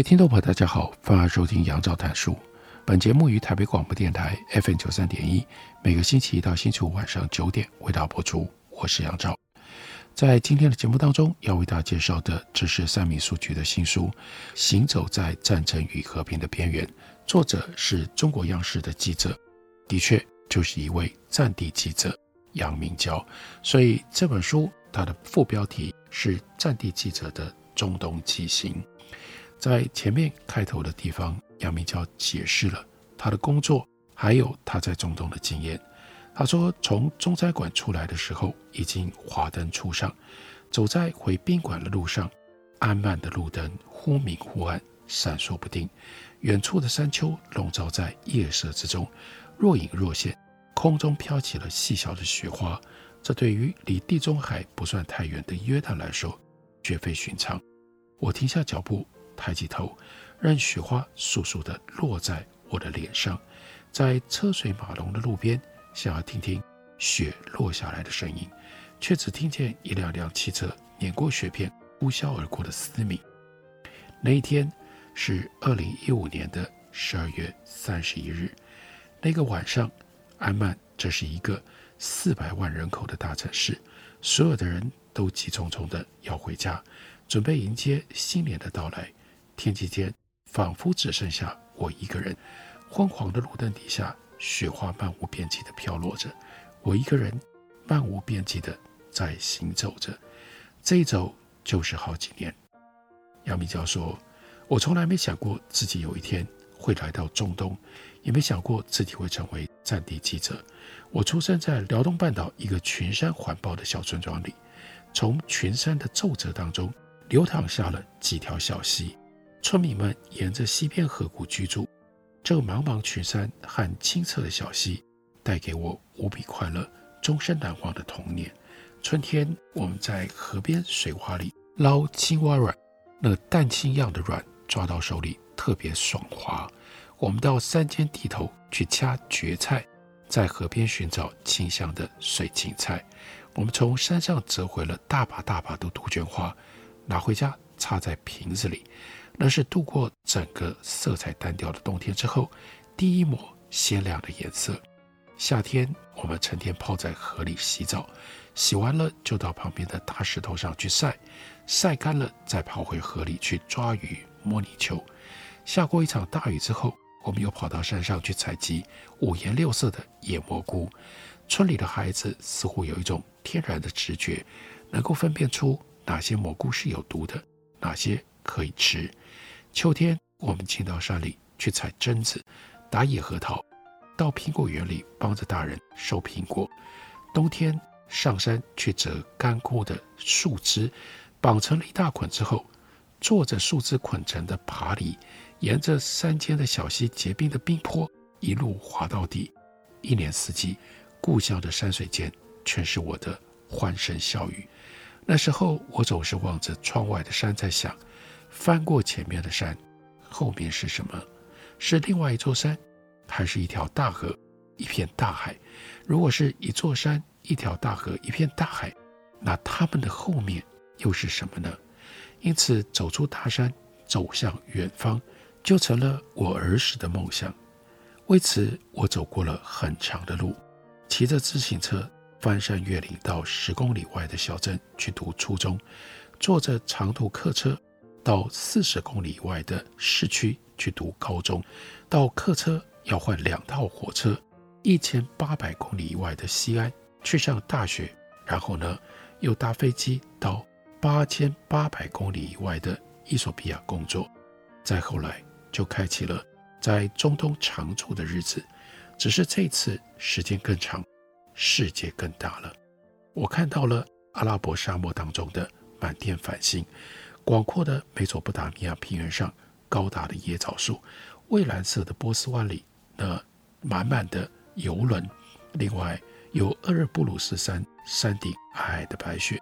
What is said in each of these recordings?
位听众朋友，大家好，欢迎收听杨照谈书。本节目于台北广播电台 FM 九三点一，每个星期一到星期五晚上九点为大家播出。我是杨照。在今天的节目当中，要为大家介绍的，这是三民书局的新书《行走在战争与和平的边缘》，作者是中国央视的记者，的确就是一位战地记者杨明娇。所以这本书它的副标题是《战地记者的中东纪行》。在前面开头的地方，杨明交解释了他的工作，还有他在中东的经验。他说，从中餐馆出来的时候，已经华灯初上，走在回宾馆的路上，安曼的路灯忽明忽暗，闪烁不定。远处的山丘笼罩在夜色之中，若隐若现。空中飘起了细小的雪花，这对于离地中海不算太远的约旦来说，绝非寻常。我停下脚步。抬起头，让雪花簌簌地落在我的脸上，在车水马龙的路边，想要听听雪落下来的声音，却只听见一辆辆汽车碾过雪片呼啸而过的嘶鸣。那一天是二零一五年的十二月三十一日，那个晚上，安曼这是一个四百万人口的大城市，所有的人都急匆匆地要回家，准备迎接新年的到来。天际间仿佛只剩下我一个人，昏黄的路灯底下，雪花漫无边际地飘落着，我一个人漫无边际地在行走着，这一走就是好几年。杨明交说：“我从来没想过自己有一天会来到中东，也没想过自己会成为战地记者。我出生在辽东半岛一个群山环抱的小村庄里，从群山的皱褶当中流淌下了几条小溪。”村民们沿着溪边河谷居住，这个茫茫群山和清澈的小溪带给我无比快乐、终身难忘的童年。春天，我们在河边水洼里捞青蛙卵，那蛋清样的卵抓到手里特别爽滑。我们到山间地头去掐蕨菜，在河边寻找清香的水芹菜。我们从山上折回了大把大把的杜鹃花，拿回家插在瓶子里。那是度过整个色彩单调的冬天之后，第一抹鲜亮的颜色。夏天，我们成天泡在河里洗澡，洗完了就到旁边的大石头上去晒，晒干了再跑回河里去抓鱼、摸泥鳅。下过一场大雨之后，我们又跑到山上去采集五颜六色的野蘑菇。村里的孩子似乎有一种天然的直觉，能够分辨出哪些蘑菇是有毒的，哪些可以吃。秋天，我们进到山里去采榛子、打野核桃，到苹果园里帮着大人收苹果。冬天上山去折干枯的树枝，绑成了一大捆之后，坐着树枝捆成的爬犁，沿着山间的小溪结冰的冰坡一路滑到底。一年四季，故乡的山水间全是我的欢声笑语。那时候，我总是望着窗外的山，在想。翻过前面的山，后面是什么？是另外一座山，还是一条大河、一片大海？如果是一座山、一条大河、一片大海，那他们的后面又是什么呢？因此，走出大山，走向远方，就成了我儿时的梦想。为此，我走过了很长的路，骑着自行车翻山越岭，到十公里外的小镇去读初中，坐着长途客车。到四十公里以外的市区去读高中，到客车要换两套火车，一千八百公里以外的西安去上大学，然后呢，又搭飞机到八千八百公里以外的衣索比亚工作，再后来就开启了在中东常住的日子，只是这次时间更长，世界更大了。我看到了阿拉伯沙漠当中的满天繁星，广阔的美索不达米亚平原上高大的椰枣树，蔚蓝色的波斯湾里那满满的游轮，另外有厄尔布鲁斯山山顶皑皑的白雪。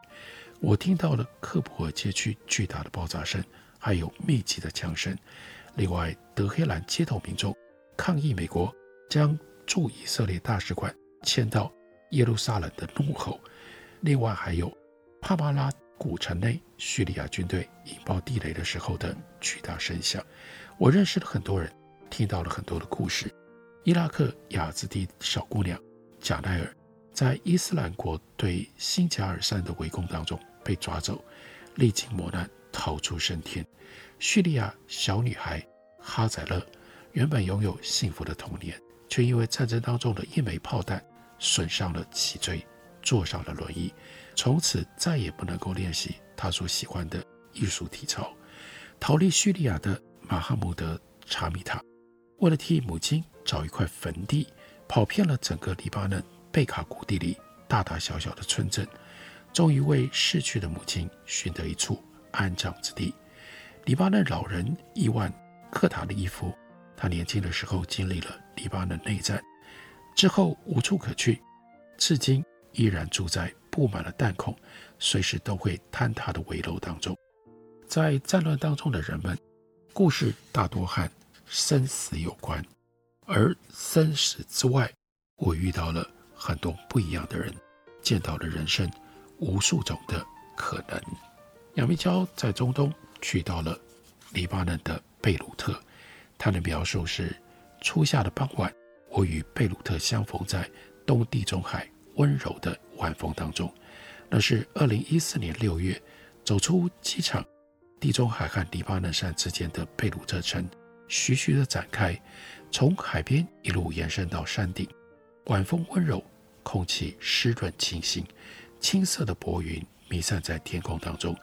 我听到了克布尔街区巨大的爆炸声，还有密集的枪声。另外，德黑兰街头民众抗议美国将驻以色列大使馆迁到耶路撒冷的怒吼。另外，还有帕巴拉古城内叙利亚军队引爆地雷的时候的巨大声响。我认识了很多人，听到了很多的故事。伊拉克雅兹蒂小姑娘贾奈尔在伊斯兰国对新贾尔山的围攻当中被抓走，历经磨难逃出升天。叙利亚小女孩哈宰勒原本拥有幸福的童年，却因为战争当中的一枚炮弹损伤了脊椎，坐上了轮椅，从此再也不能够练习他所喜欢的艺术体操。逃离叙利亚的马哈穆德查米塔，为了替母亲找一块坟地，跑遍了整个黎巴嫩贝卡谷地里大大小小的村镇，终于为逝去的母亲寻得一处安葬之地。黎巴嫩老人伊万·克塔利夫，他年轻的时候经历了黎巴嫩内战，之后无处可去，至今依然住在布满了弹孔、随时都会坍塌的危楼当中。在战乱当中的人们，故事大多和生死有关，而生死之外，我遇到了很多不一样的人，见到了人生无数种的可能。杨明娇在中东。去到了黎巴嫩的贝鲁特，他的描述是：初夏的傍晚，我与贝鲁特相逢在东地中海温柔的晚风当中。那是二零一四年六月，走出机场，地中海和黎巴嫩山之间的贝鲁特城徐徐地展开，从海边一路延伸到山顶。晚风温柔，空气湿润清新，青色的薄云弥散在天空当中。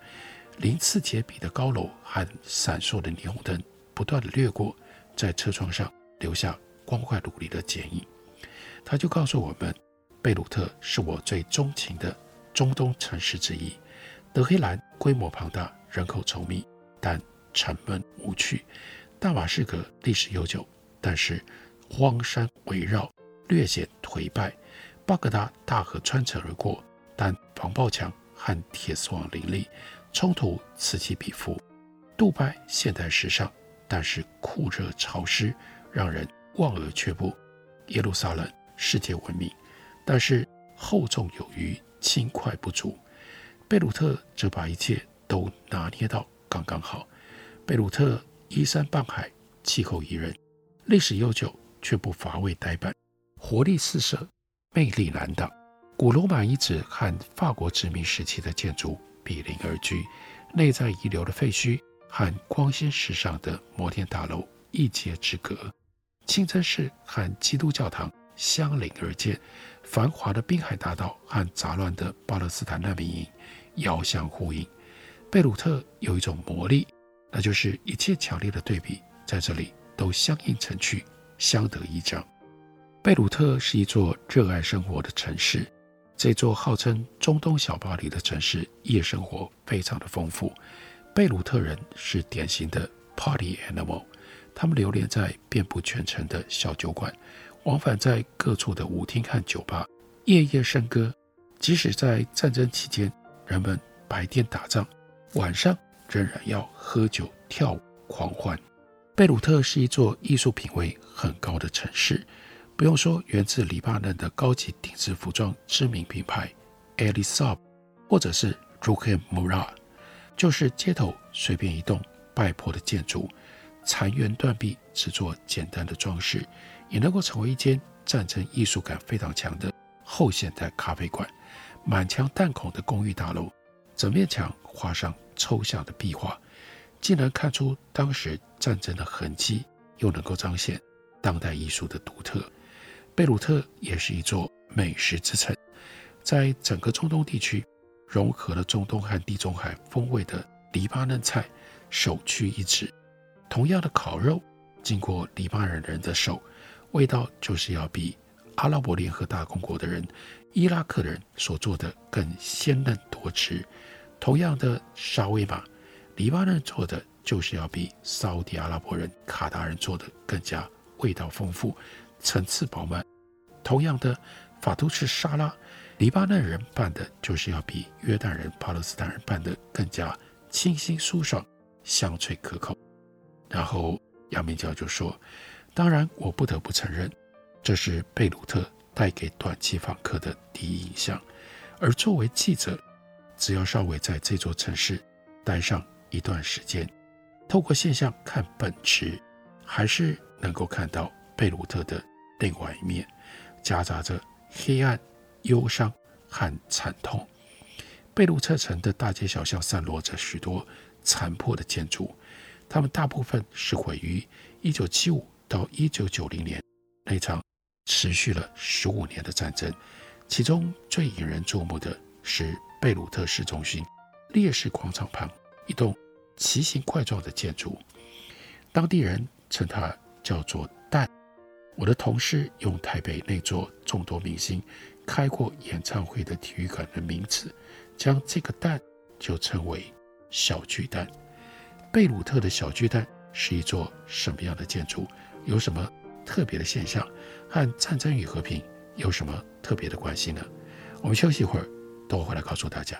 鳞次栉比的高楼和闪烁的霓虹灯不断地掠过，在车窗上留下光怪陆离的剪影。他就告诉我们，贝鲁特是我最钟情的中东城市之一。德黑兰规模庞大，人口稠密，但沉闷无趣。大马士革历史悠久，但是荒山围绕，略显颓败。巴格达大河穿城而过，但防爆墙和铁丝网林立。冲突此起彼伏，杜拜现代时尚，但是酷热潮湿，让人望而却步。耶路撒冷世界闻名，但是厚重有余，轻快不足。贝鲁特则把一切都拿捏到刚刚好。贝鲁特依山傍海，气候宜人，历史悠久却不乏味呆板，活力四射，魅力难挡。古罗马遗址和法国殖民时期的建筑。比邻而居，内在遗留的废墟和光鲜时尚的摩天大楼一街之隔，清真寺和基督教堂相邻而建，繁华的滨海大道和杂乱的巴勒斯坦难民营遥相呼应。贝鲁特有一种魔力，那就是一切强烈的对比在这里都相映成趣，相得益彰。贝鲁特是一座热爱生活的城市。这座号称中东小巴黎的城市，夜生活非常的丰富。贝鲁特人是典型的 party animal，他们流连在遍布全城的小酒馆，往返在各处的舞厅和酒吧，夜夜笙歌。即使在战争期间，人们白天打仗，晚上仍然要喝酒、跳舞、狂欢。贝鲁特是一座艺术品味很高的城市。不用说，源自黎巴嫩的高级定制服装知名品牌 Elisab，或者是 Roukh Murad，就是街头随便一栋败破的建筑，残垣断壁，只做简单的装饰，也能够成为一间战争艺术感非常强的后现代咖啡馆。满墙弹孔的公寓大楼，整面墙画上抽象的壁画，既能看出当时战争的痕迹，又能够彰显当代艺术的独特。贝鲁特也是一座美食之城，在整个中东地区，融合了中东和地中海风味的黎巴嫩菜首屈一指。同样的烤肉，经过黎巴嫩人的手，味道就是要比阿拉伯联合大公国的人、伊拉克人所做的更鲜嫩多汁。同样的沙威玛，黎巴嫩做的就是要比沙乌地阿拉伯人、卡达人做的更加味道丰富、层次饱满。同样的法都士沙拉，黎巴嫩人办的就是要比约旦人、巴勒斯坦人办的更加清新舒爽、香脆可口。然后杨明教就说：“当然，我不得不承认，这是贝鲁特带给短期访客的第一印象。而作为记者，只要稍微在这座城市待上一段时间，透过现象看本质，还是能够看到贝鲁特的另外一面，夹杂着黑暗、忧伤和惨痛。贝鲁特城的大街小巷散落着许多残破的建筑。”他们大部分是毁于1975到1990年那场持续了十五年的战争，其中最引人注目的是贝鲁特市中心烈士广场旁一栋奇形怪状的建筑，当地人称它叫做“蛋”。我的同事用台北那座众多明星开过演唱会的体育馆的名字，将这个“蛋”就称为“小巨蛋”。贝鲁特的小巨蛋是一座什么样的建筑？有什么特别的现象？和战争与和平有什么特别的关系呢？我们休息一会儿，等我回来告诉大家。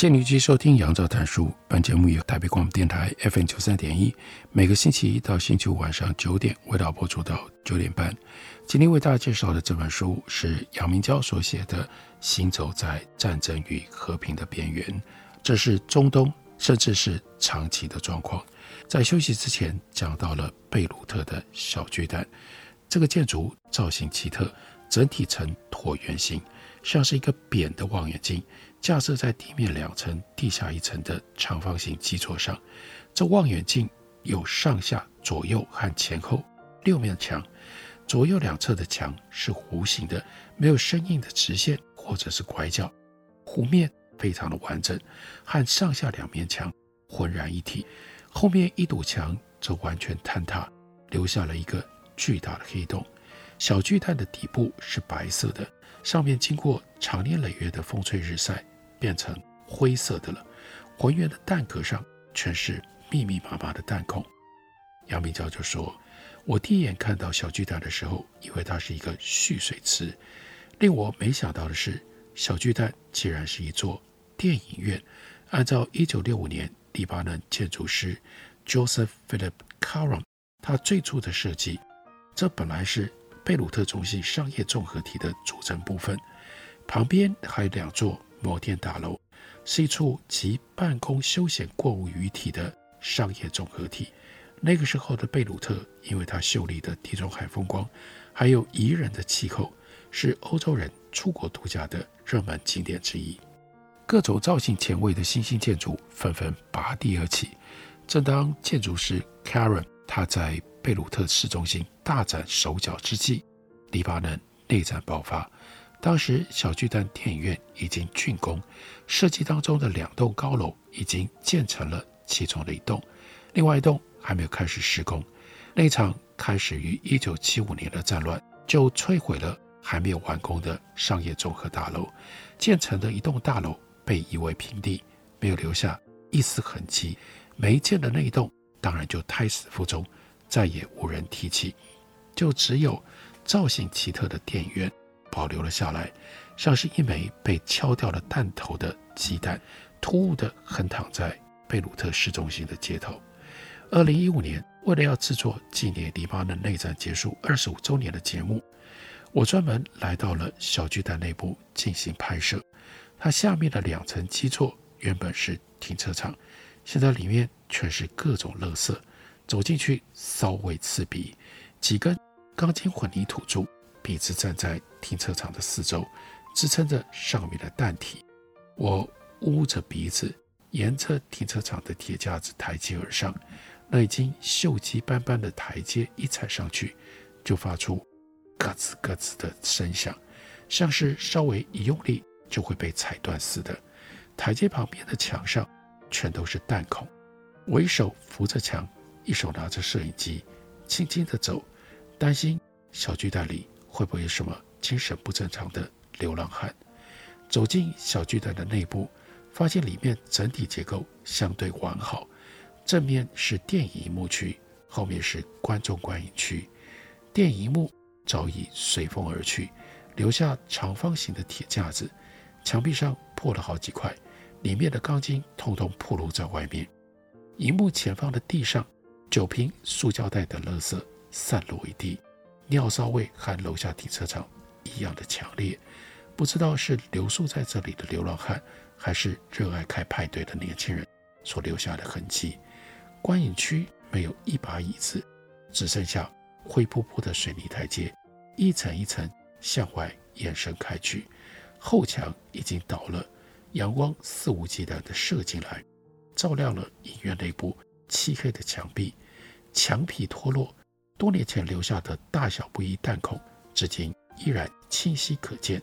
谢您继续收听杨照谈书。本节目由台北广播电台 FM 九三点一，每个星期一到星期五晚上九点，为大家播出到九点半。今天为大家介绍的这本书是杨明娇所写的《行走在战争与和平的边缘》，这是中东，甚至是长期的状况。在休息之前，讲到了贝鲁特的小巨蛋，这个建筑造型奇特，整体呈椭圆形，像是一个扁的望远镜。架设在地面两层、地下一层的长方形基座上，这望远镜有上下、左右和前后六面墙，左右两侧的墙是弧形的，没有生硬的直线或者是拐角，弧面非常的完整，和上下两面墙浑然一体。后面一堵墙则完全坍塌，留下了一个巨大的黑洞。小巨蛋的底部是白色的，上面经过长年累月的风吹日晒。变成灰色的了，浑圆的蛋壳上全是密密麻麻的弹孔。杨明教就说：“我第一眼看到小巨蛋的时候，以为它是一个蓄水池。令我没想到的是，小巨蛋竟然是一座电影院。按照1965年黎巴嫩建筑师 Joseph Philip Caron 他最初的设计，这本来是贝鲁特中心商业综合体的组成部分，旁边还有两座。”摩天大楼是一处集办公、休闲、购物于一体的商业综合体，那个时候的贝鲁特，因为它秀丽的地中海风光，还有宜人的气候，是欧洲人出国度假的热门景点之一。各种造型前卫的新兴建筑纷纷拔地而起。正当建筑师 Karen 他在贝鲁特市中心大展手脚之际，黎巴嫩内战爆发。当时小巨蛋电影院已经竣工，设计当中的两栋高楼已经建成了其中的一栋，另外一栋还没有开始施工。那场开始于1975年的战乱就摧毁了还没有完工的商业综合大楼，建成的一栋大楼被夷为平地，没有留下一丝痕迹。没建的那一栋，当然就胎死腹中，再也无人提起。就只有造型奇特的电影院保留了下来，像是一枚被敲掉了弹头的鸡蛋，突兀地横躺在贝鲁特市中心的街头。二零一五年，为了要制作纪念黎巴嫩内战结束二十五周年的节目，我专门来到了小巨蛋内部进行拍摄。它下面的两层基座原本是停车场。现在里面全是各种垃圾，走进去骚味刺鼻。几根钢筋混凝土柱笔直站在停车场的四周，支撑着上面的蛋体。我捂着鼻子，沿着停车场的铁架子台阶而上。那已经锈迹斑斑的台阶一踩上去，就发出咯吱咯吱的声响，像是稍微一用力就会被踩断似的。台阶旁边的墙上。全都是弹孔，我一手扶着墙，一手拿着摄影机，轻轻地走，担心小巨蛋里会不会有什么精神不正常的流浪汉。走进小巨蛋的内部，发现里面整体结构相对完好，正面是电影幕区，后面是观众观影区。电影幕早已随风而去，留下长方形的铁架子，墙壁上破了好几块。里面的钢筋通通暴露在外面，荧幕前方的地上，酒瓶、塑胶袋等垃圾散落一地，尿骚味和楼下停车场一样的强烈。不知道是留宿在这里的流浪汉，还是热爱开派对的年轻人所留下的痕迹。观影区没有一把椅子，只剩下灰扑扑的水泥台阶，一层一层向外延伸开去，后墙已经倒了。阳光肆无忌惮地射进来，照亮了影院内部漆黑的墙壁，墙皮脱落，多年前留下的大小不一弹孔，至今依然清晰可见。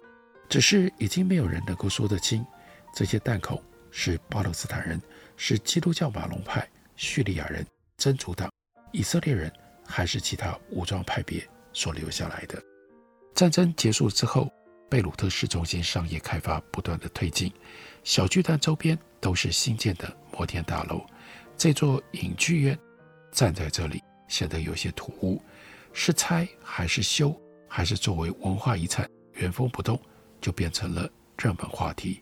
只是已经没有人能够说得清，这些弹孔是巴勒斯坦人、是基督教马龙派、叙利亚人、真主党、以色列人，还是其他武装派别所留下来的。战争结束之后。贝鲁特市中心商业开发不断地推进，小巨蛋周边都是新建的摩天大楼。这座影剧院站在这里显得有些突兀，是拆还是修，还是作为文化遗产原封不动，就变成了热门话题。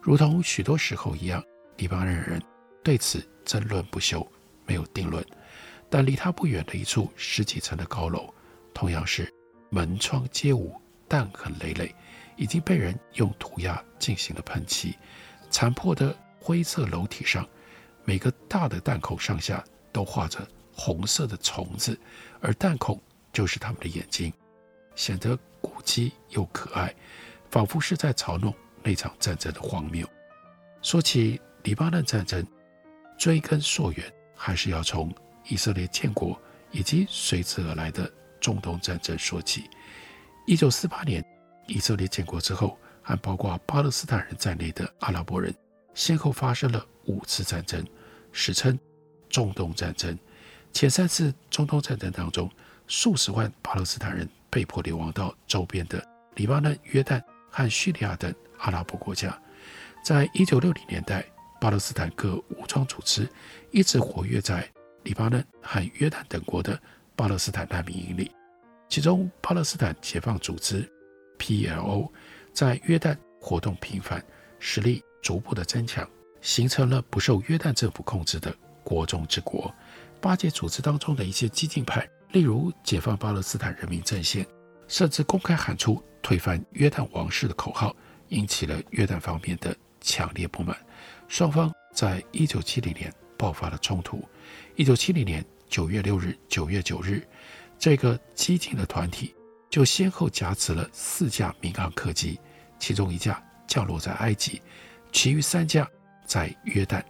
如同许多时候一样，黎巴嫩人对此争论不休，没有定论。但离他不远的一处十几层的高楼，同样是门窗皆无。弹痕累累，已经被人用涂鸦进行了喷漆。残破的灰色楼体上，每个大的弹孔上下都画着红色的虫子，而弹孔就是他们的眼睛，显得古迹又可爱，仿佛是在嘲弄那场战争的荒谬。说起黎巴嫩战争，追根溯源，还是要从以色列建国以及随之而来的中东战争说起。一九四八年，以色列建国之后，和包括巴勒斯坦人在内的阿拉伯人，先后发生了五次战争，史称中东战争。前三次中东战争当中，数十万巴勒斯坦人被迫流亡到周边的黎巴嫩、约旦和叙利亚等阿拉伯国家。在一九六零年代，巴勒斯坦各武装组织一直活跃在黎巴嫩和约旦等国的巴勒斯坦难民营里。其中，巴勒斯坦解放组织 （PLO） 在约旦活动频繁，实力逐步的增强，形成了不受约旦政府控制的国中之国。巴解组织当中的一些激进派，例如解放巴勒斯坦人民阵线，甚至公开喊出推翻约旦王室的口号，引起了约旦方面的强烈不满。双方在一九七零年爆发了冲突。一九七零年，九月六日、九月九日，这个激进的团体就先后夹持了四架民航客机，其中一架降落在埃及，其余三架在约旦。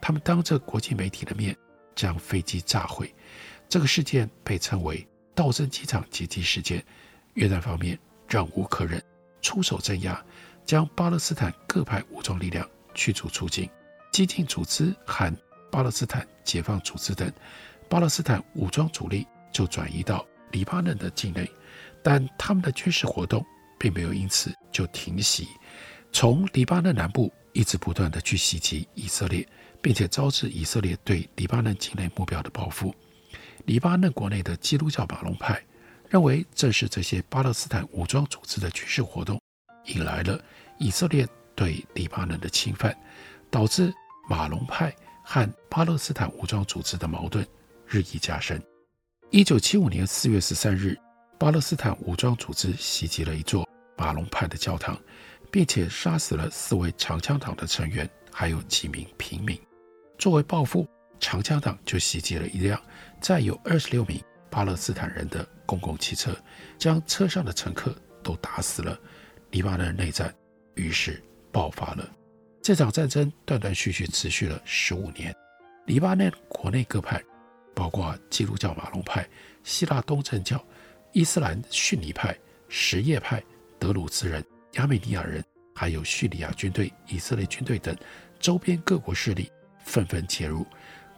他们当着国际媒体的面将飞机炸毁。这个事件被称为“道森机场劫机事件”。约旦方面忍无可忍，出手镇压，将巴勒斯坦各派武装力量驱逐出境。激进组织和巴勒斯坦解放组织等巴勒斯坦武装主力就转移到黎巴嫩的境内，但他们的军事活动并没有因此就停息，从黎巴嫩南部一直不断地去袭击以色列，并且招致以色列对黎巴嫩境内目标的报复。黎巴嫩国内的基督教马龙派认为，正是这些巴勒斯坦武装组织的军事活动，引来了以色列对黎巴嫩的侵犯，导致。马龙派和巴勒斯坦武装组织的矛盾日益加深。一九七五年四月十三日，巴勒斯坦武装组织袭击了一座马龙派的教堂，并且杀死了四位长枪党的成员，还有几名平民。作为报复，长枪党就袭击了一辆载有二十六名巴勒斯坦人的公共汽车，将车上的乘客都打死了。黎巴嫩内战于是爆发了。这场战争断断续续持续了十五年，黎巴嫩国内各派，包括基督教马龙派、希腊东正教、伊斯兰逊尼派、什叶派、德鲁兹人、亚美尼亚人，还有叙利亚军队、以色列军队等周边各国势力纷纷介入，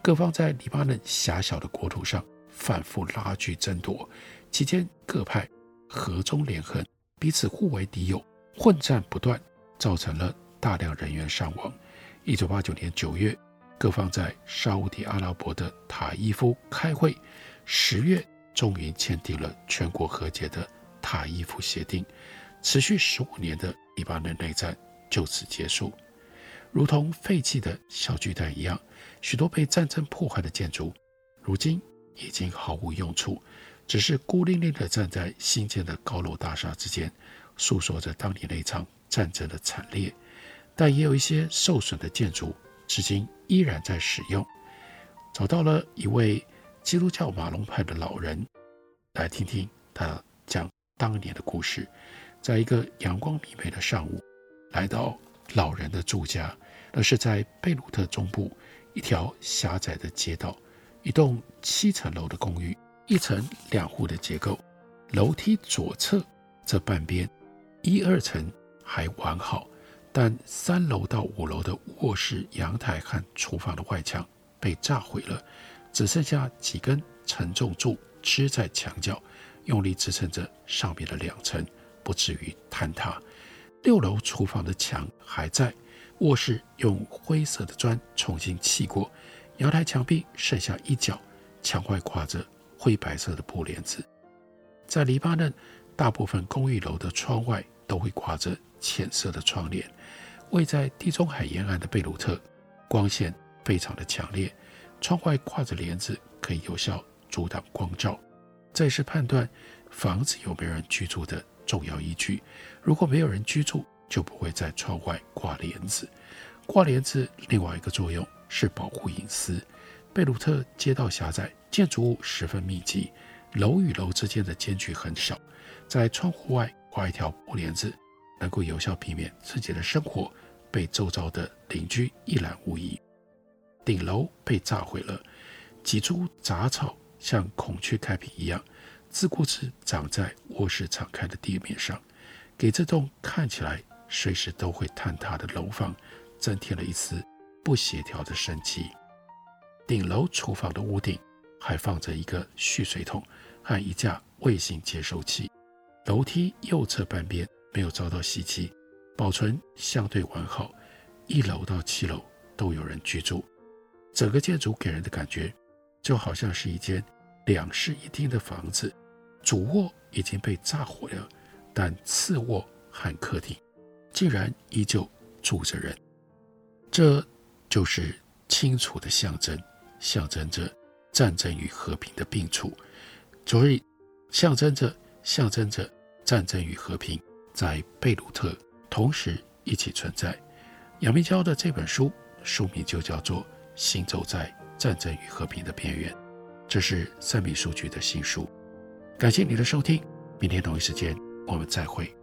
各方在黎巴嫩狭小的国土上反复拉锯争夺，期间各派合纵连横，彼此互为敌友，混战不断，造成了。大量人员伤亡。一九八九年九月，各方在沙乌地阿拉伯的塔伊夫开会。十月，终于签订了全国和解的塔伊夫协定。持续十五年的黎巴嫩内战就此结束。如同废弃的小巨蛋一样，许多被战争破坏的建筑，如今已经毫无用处，只是孤零零地站在新建的高楼大厦之间，诉说着当年那场战争的惨烈。但也有一些受损的建筑，至今依然在使用。找到了一位基督教马龙派的老人，来听听他讲当年的故事。在一个阳光明媚的上午，来到老人的住家，而是在贝鲁特中部一条狭窄的街道，一栋七层楼的公寓，一层两户的结构。楼梯左侧这半边，一二层还完好。但三楼到五楼的卧室、阳台和厨房的外墙被炸毁了，只剩下几根承重柱支在墙角，用力支撑着上面的两层，不至于坍塌。六楼厨房的墙还在，卧室用灰色的砖重新砌过，阳台墙壁剩下一角，墙外挂着灰白色的布帘子。在黎巴嫩，大部分公寓楼的窗外都会挂着浅色的窗帘。位在地中海沿岸的贝鲁特，光线非常的强烈，窗外挂着帘子，可以有效阻挡光照。这也是判断房子有没有人居住的重要依据。如果没有人居住，就不会在窗外挂帘子。挂帘子另外一个作用是保护隐私。贝鲁特街道狭窄，建筑物十分密集，楼与楼之间的间距很小，在窗户外挂一条布帘子。能够有效避免自己的生活被周遭的邻居一览无遗。顶楼被炸毁了，几株杂草像孔雀开屏一样，自顾自长在卧室敞开的地面上，给这栋看起来随时都会坍塌的楼房增添了一丝不协调的生机。顶楼厨房的屋顶还放着一个蓄水桶和一架卫星接收器，楼梯右侧半边。没有遭到袭击，保存相对完好。一楼到七楼都有人居住，整个建筑给人的感觉就好像是一间两室一厅的房子。主卧已经被炸毁了，但次卧和客厅竟然依旧住着人。这就是清楚的象征，象征着战争与和平的并处，所以象征着象征着战争与和平。在贝鲁特同时一起存在。杨明娇的这本书书名就叫做《行走在战争与和平的边缘》。这是森美书局的新书。感谢你的收听，明天同一时间我们再会。